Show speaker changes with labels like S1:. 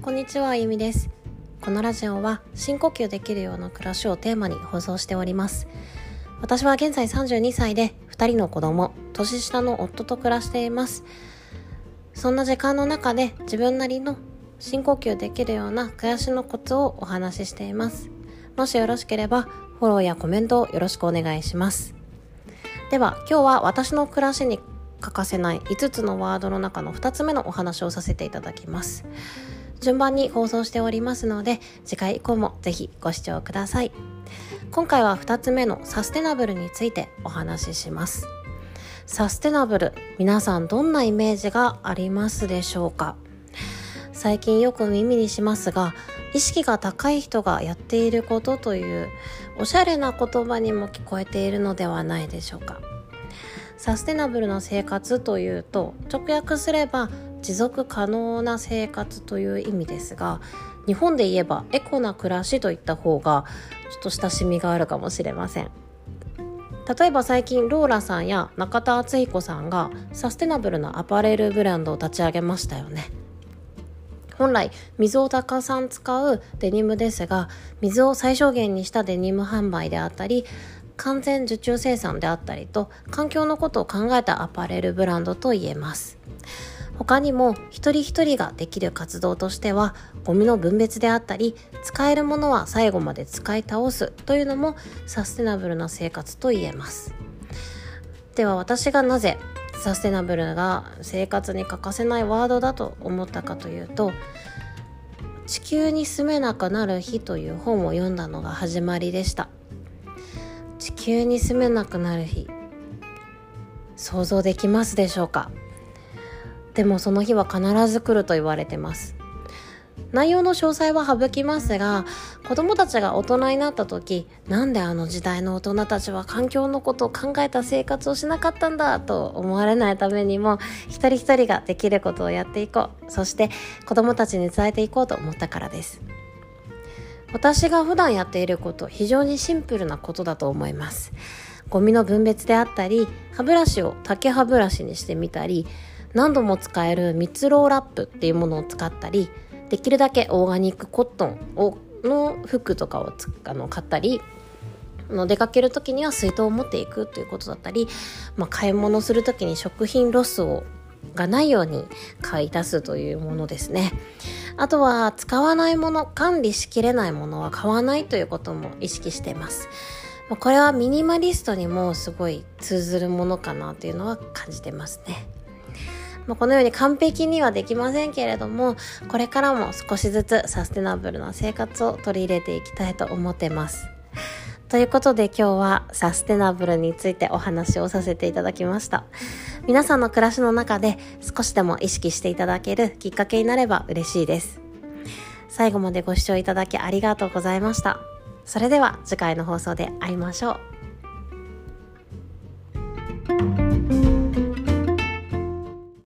S1: こんにちはあゆみです。このラジオは深呼吸できるような暮らしをテーマに放送しております。私は現在32歳で2人の子供年下の夫と暮らしています。そんな時間の中で自分なりの深呼吸できるような暮らしのコツをお話ししています。もしよろしければフォローやコメントをよろしくお願いします。では今日は私の暮らしに欠かせない5つのワードの中の2つ目のお話をさせていただきます。順番に放送しておりますので次回以降もぜひご視聴ください。今回は2つ目のサステナブルについてお話しします。サステナブル皆さんどんなイメージがありますでしょうか？最近よく耳にしますが意識が高い人がやっていることというおしゃれな言葉にも聞こえているのではないでしょうか？サステナブルな生活というと直訳すれば持続可能な生活という意味ですが日本で言えばエコな暮らしといった方がちょっと親しみがあるかもしれません。例えば最近ローラさんや中田敦彦さんがサステナブルなアパレルブランドを立ち上げましたよね。本来水をたくさん使うデニムですが水を最小限にしたデニム販売であったり完全受注生産であったりと環境のことを考えたアパレルブランドと言えます。他にも一人一人ができる活動としてはゴミの分別であったり使えるものは最後まで使い倒すというのもサステナブルな生活と言えます。では私がなぜサステナブルが生活に欠かせないワードだと思ったかというと地球に住めなくなる日という本を読んだのが始まりでした。地球に住めなくなる日想像できますでしょうか？でもその日は必ず来ると言われてます。内容の詳細は省きますが子供たちが大人になった時なんであの時代の大人たちは環境のことを考えた生活をしなかったんだと思われないためにも一人一人ができることをやっていこう。そして子供たちに伝えていこうと思ったからです。私が普段やっていること非常にシンプルなことだと思います。ゴミの分別であったり歯ブラシを竹歯ブラシにしてみたり何度も使える蜜ろうラップっていうものを使ったりできるだけオーガニックコットンをの服とかをあの買ったりの出かける時には水筒を持っていくということだったり、まあ、買い物する時に食品ロスをがないように買い足すというものですね。あとは使わないもの、管理しきれないものは買わないということも意識しています。これはミニマリストにもすごい通ずるものかなというのは感じてますね。まこのように完璧にはできませんけれども、これからも少しずつサステナブルな生活を取り入れていきたいと思ってます。ということで今日はサステナブルについてお話をさせていただきました。皆さんの暮らしの中で少しでも意識していただけるきっかけになれば嬉しいです。最後までご視聴いただきありがとうございました。それでは次回の放送で会いましょう。